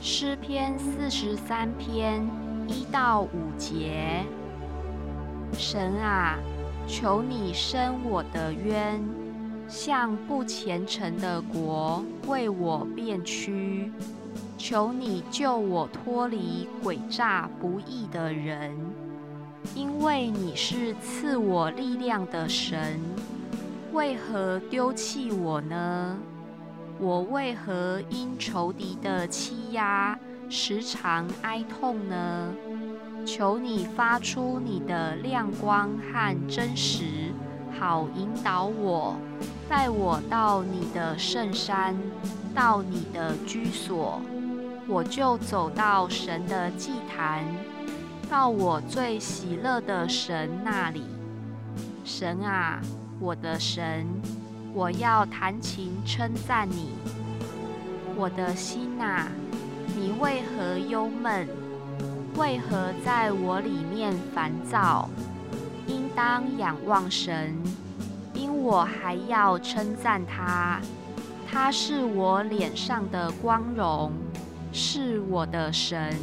诗篇四十三篇一到五节。神啊，求你伸我的冤，向不虔诚的国为我辩屈。求你救我脱离诡诈不义的人，因为你是赐我力量的神。为何丢弃我呢？我为何因仇敌的欺压时常哀痛呢？求你发出你的亮光和真实，好引导我，带我到你的圣山，到你的居所，我就走到神的祭坛，到我最喜乐的神那里。神啊！我的神，我要弹琴称赞你。我的心呐，你为何忧闷？为何在我里面烦躁？应当仰望神，因我还要称赞他。他是我脸上的光荣，是我的神。